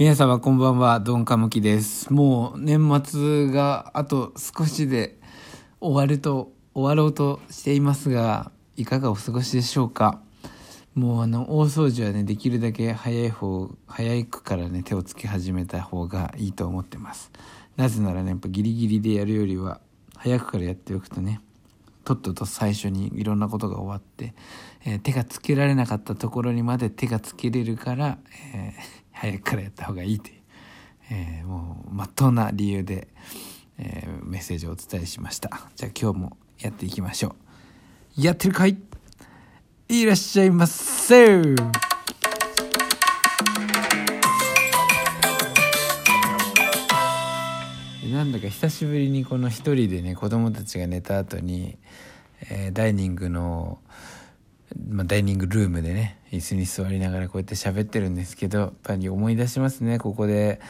皆様こんばんは、ドンカムキです。もう年末があと少しで終わると、終わろうとしていますが、いかがお過ごしでしょうか？もうあの、大掃除はね、できるだけ早い方、早いくからね、手をつけ始めた方がいいと思ってます。なぜならね、やっぱギリギリでやるよりは、早くからやっておくとね、とっとと最初にいろんなことが終わって、えー手がつけられなかったところにまで手がつけれるから、えー早くからやった方がいいという、えーもうまっとうな理由で、えーメッセージをお伝えしました。じゃあ今日もやっていきましょう。やってるかい？いらっしゃいませ！なんだか久しぶりにこの一人でね子供たちが寝た後に、えーダイニングの、まあ、ダイニングルームでね椅子に座りながらこうやって喋ってるんですけどやっぱり思い出しますね。ここで、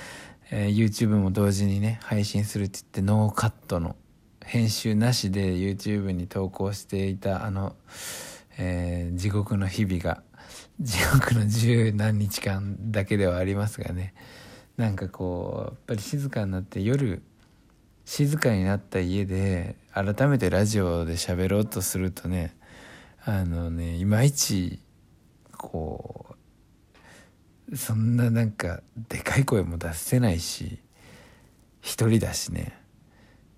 えー YouTube も同時にね配信するって言ってノーカットの編集なしで YouTube に投稿していたあの、えー地獄の日々が地獄の十何日間だけではありますがね。なんかこうやっぱり静かになって夜静かになった家で改めてラジオで喋ろうとするとねあのねいまいちこうそんななんかでかい声も出せないし一人だしね。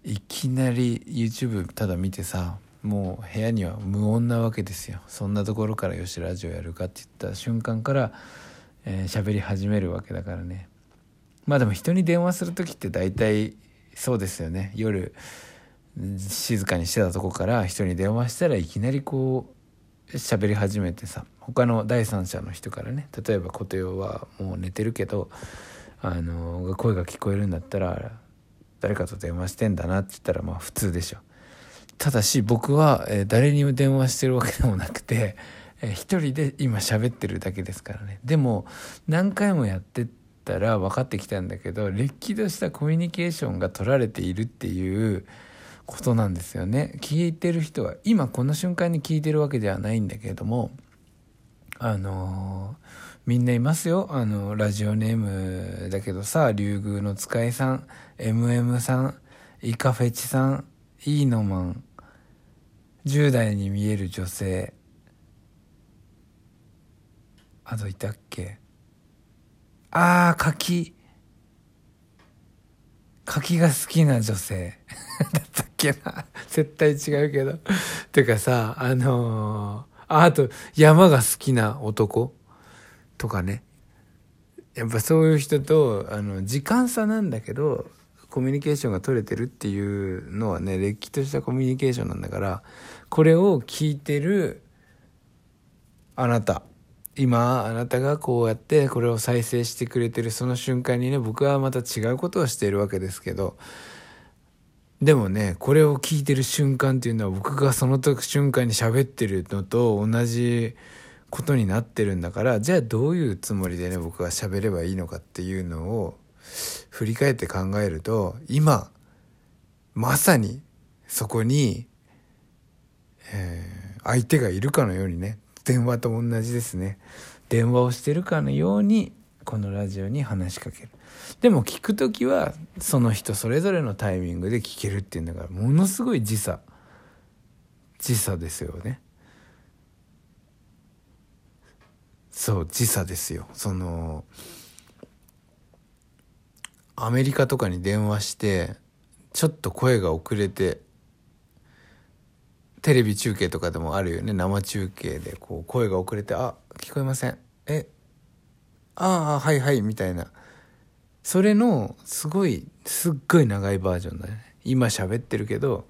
いきなり YouTube ただ見てさもう部屋には無音なわけですよ。そんなところからよしラジオやるかって言った瞬間からえー喋、り始めるわけだからね。まあでも人に電話する時って大体そうですよね。夜静かにしてたとこから人に電話したらいきなりこう喋り始めてさ他の第三者の人からね例えば琴代はもう寝てるけどあの声が聞こえるんだったら誰かと電話してんだなって言ったらまあ普通でしょ。ただし僕は、誰にも電話してるわけでもなくて、一人で今喋ってるだけですからね。でも何回もやってったら分かってきたんだけどれっきとしたコミュニケーションが取られているっていうことなんですよね。聞いてる人は今この瞬間に聞いてるわけではないんだけれどもあのーみんないますよ。あのラジオネームだけどさ竜宮の使いさん MM さんイカフェチさんイーノマン10代に見える女性あといたっけ？ああ柿。柿が好きな女性。だったっけな。絶対違うけど。てかさあのーあと山が好きな男。とかね。やっぱそういう人とあの時間差なんだけどコミュニケーションが取れてるっていうのはねれっきとしたコミュニケーションなんだからこれを聞いてるあなた。今あなたがこうやってこれを再生してくれてるその瞬間にね僕はまた違うことをしているわけですけどでもねこれを聞いてる瞬間っていうのは僕がその時瞬間に喋ってるのと同じことになってるんだからじゃあどういうつもりでね僕が喋ればいいのかっていうのを振り返って考えると今まさにそこに、えー相手がいるかのようにね電話と同じですね。電話をしてるかのようにこのラジオに話しかける。でも聞く時はその人それぞれのタイミングで聞けるっていうんだからものすごい時差。時差ですよね。そう時差ですよ。そのアメリカとかに電話してちょっと声が遅れてテレビ中継とかでもあるよね。生中継でこう声が遅れて「あ聞こえません。えああはいはい」みたいな。それのすごいすっごい長いバージョンだね。今喋ってるけど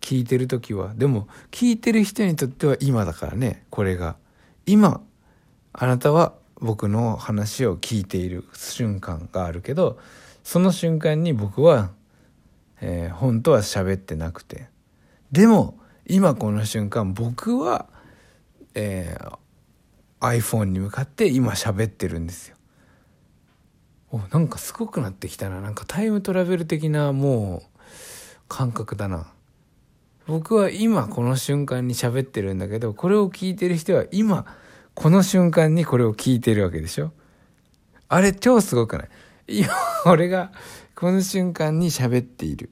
聞いてる時は。でも聞いてる人にとっては今だからねこれが。今あなたは僕の話を聞いている瞬間があるけどその瞬間に僕は、えー本当は喋ってなくて。でも今この瞬間僕は、えー iPhone に向かって今喋ってるんですよ。おなんかすごくなってきたな。なんかタイムトラベル的なもう感覚だな。僕は今この瞬間に喋ってるんだけどこれを聞いてる人は今この瞬間にこれを聞いてるわけでしょ。あれ超すごくない？今俺がこの瞬間に喋っている。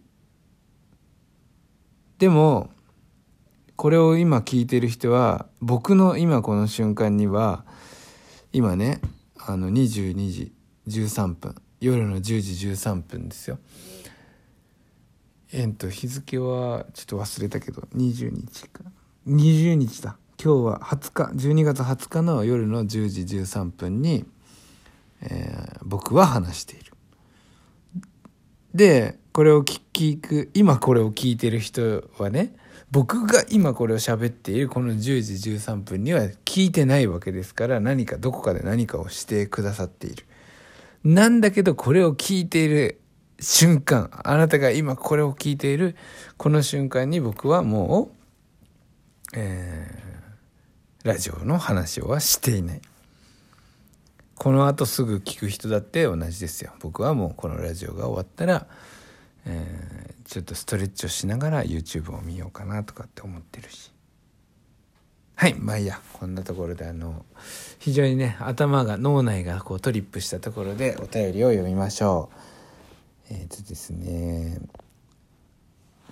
でもこれを今聞いてる人は僕の今この瞬間には今ねあの22時13分夜の10時13分ですよ。えっと日付はちょっと忘れたけど20日か。20日だ。今日は20日12月20日の夜の10時13分に、えー、僕は話している。でこれを聞く今これを聞いてる人はね僕が今これを喋っているこの10時13分には聞いてないわけですから何かどこかで何かをしてくださっている。なんだけどこれを聞いている瞬間あなたが今これを聞いているこの瞬間に僕はもう、えー、ラジオの話をはしていない。この後すぐ聞く人だって同じですよ。僕はもうこのラジオが終わったらえー、ちょっとストレッチをしながら YouTube を見ようかなとかって思ってるしはいまあいいやこんなところであの非常にね頭が脳内がこうトリップしたところでお便りを読みましょうえっ、ー、とですね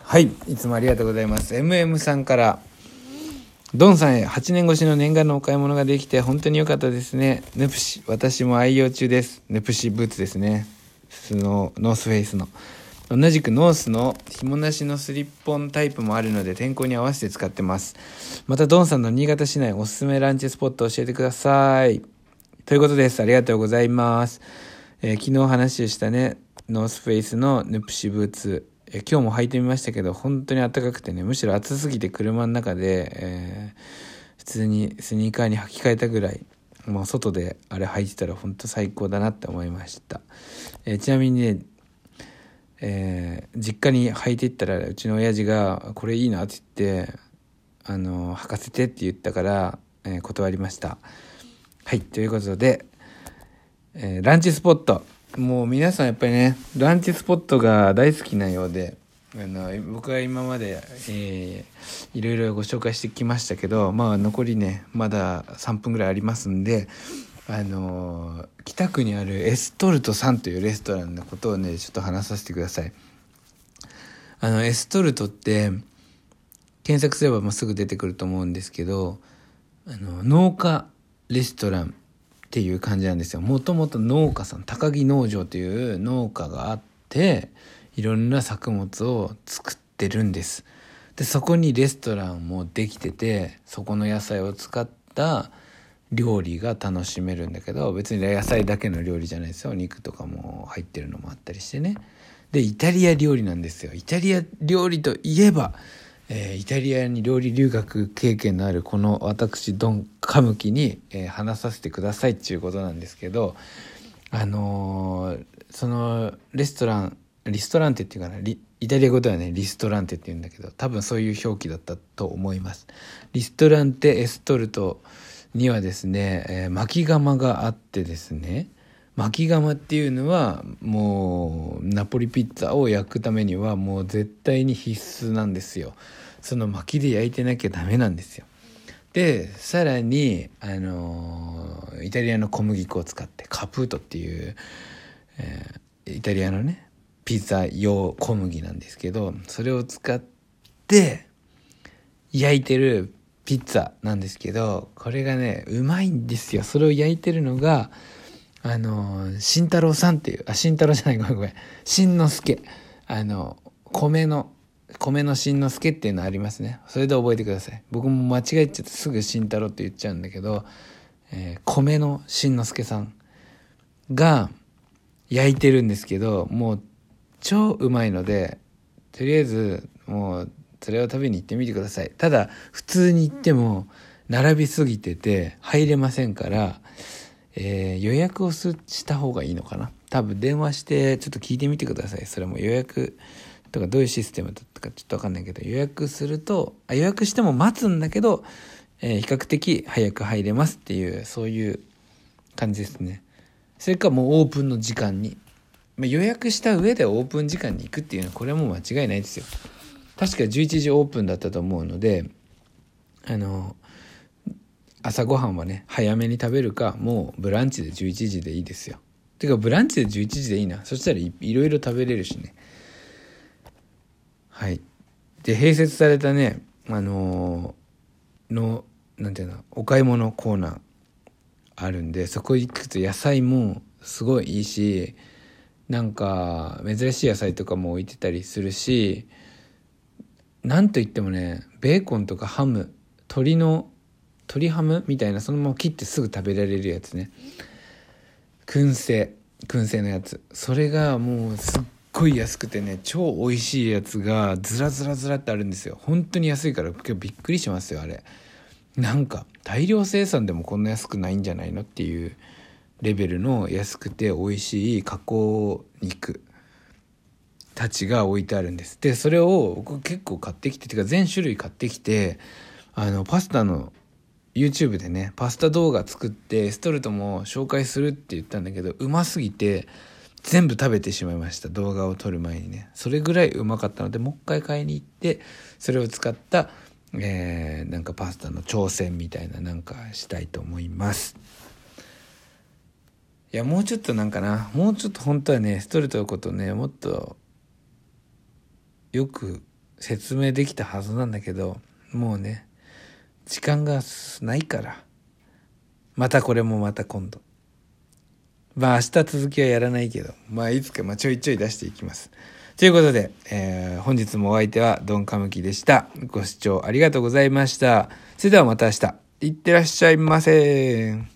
はいいつもありがとうございます MM さんからドンさんへ8年越しの念願のお買い物ができて本当に良かったですね。ヌプシ、私も愛用中です。ヌプシブーツですね。スノー、ノースフェイスの。同じくノースの紐なしのスリッポンタイプもあるので天候に合わせて使ってます。またドンさんの新潟市内おすすめランチスポット教えてください。ということです。ありがとうございます。えー、昨日話したね、ノースフェイスのヌプシブーツ。えー、今日も履いてみましたけど、本当に暖かくてね、むしろ暑すぎて車の中で、えー、普通にスニーカーに履き替えたぐらい、もう外であれ履いてたら本当最高だなって思いました。えちなみにね、えー、実家に履いていったらうちの親父が「これいいな」って言って「あの履かせて」って言ったから、えー、断りました。はいということで、えー、ランチスポット。もう皆さんやっぱりねランチスポットが大好きなようであの僕は今まで、えー、いろいろご紹介してきましたけどまあ残りねまだ3分ぐらいありますんであの北区にあるエストルトさんというレストランのことをねちょっと話させてください。あのエストルトって検索すればもうすぐ出てくると思うんですけどあの農家レストランっていう感じなんですよ。もともと農家さん高木農場という農家があっていろんな作物を作ってるんです。でそこにレストランもできててそこの野菜を使った料理が楽しめるんだけど別に野菜だけの料理じゃないですよ。お肉とかも入ってるのもあったりしてね。でイタリア料理なんですよ。イタリア料理といえば、えー、イタリアに料理留学経験のあるこの私ドン・カムキに、えー、話させてくださいっていうことなんですけどあのー、そのレストランリストランテっていうかなイタリア語ではねリストランテって言うんだけど多分そういう表記だったと思います。リストランテエストルトにはですね、えー、巻き窯があってですね巻き窯っていうのはもうナポリピッツァを焼くためにはもう絶対に必須なんですよ。その薪で焼いてなきゃダメなんですよ。でさらにあのイタリアの小麦粉を使ってカプートっていう、えー、イタリアのねピザ用小麦なんですけどそれを使って焼いてるピッツァなんですけど、これがね、うまいんですよ。それを焼いてるのが、あの、慎太郎さんっていう、あ、慎太郎じゃない、ごめんごめん。慎之介。あの、米の、米の慎之介っていうのありますね。それで覚えてください。僕も間違えちゃってすぐ慎太郎って言っちゃうんだけど、えー、米の慎之介さんが焼いてるんですけど、もう超うまいので、とりあえずもうそれを食べに行ってみてください。ただ普通に行っても並びすぎてて入れませんから、えー、予約をした方がいいのかな。多分電話してちょっと聞いてみてください。それも予約とかどういうシステムだったかちょっと分かんないけど予約するとあ予約しても待つんだけど、えー、比較的早く入れますっていうそういう感じですね。それかもうオープンの時間に、まあ、予約した上でオープン時間に行くっていうのはこれはもう間違いないですよ。確か11時オープンだったと思うのであの朝ごはんはね早めに食べるかもうブランチで11時でいいですよ。てかブランチで11時でいいな。そしたらいいろいろ食べれるしね。はい。で併設されたねあのー、のなんていうのお買い物コーナーあるんでそこ行くと野菜もすごいいいしなんか珍しい野菜とかも置いてたりするしなんといってもねベーコンとかハム鶏の鶏ハムみたいなそのまま切ってすぐ食べられるやつね。燻製燻製のやつ。それがもうすっごい安くてね超美味しいやつがずらずらずらってあるんですよ。本当に安いから今日びっくりしますよあれ。なんか大量生産でもこんな安くないんじゃないのっていうレベルの安くて美味しい加工肉。たちが置いてあるんです。でそれを僕結構買ってきててか全種類買ってきてあのパスタの YouTube でねパスタ動画作ってストルトも紹介するって言ったんだけどうますぎて全部食べてしまいました動画を撮る前にね。それぐらいうまかったの。でもう一回買いに行ってそれを使ったえー、なんかパスタの挑戦みたいななんかしたいと思います。いやもうちょっとなんかな。もうちょっと本当はねストレートのことねもっとよく説明できたはずなんだけどもうね時間がないからまたこれもまた今度まあ明日続きはやらないけどまあいつかまあちょいちょい出していきますということで、えー、本日もお相手はドンカムキでした。ご視聴ありがとうございました。それではまた明日。いってらっしゃいませ。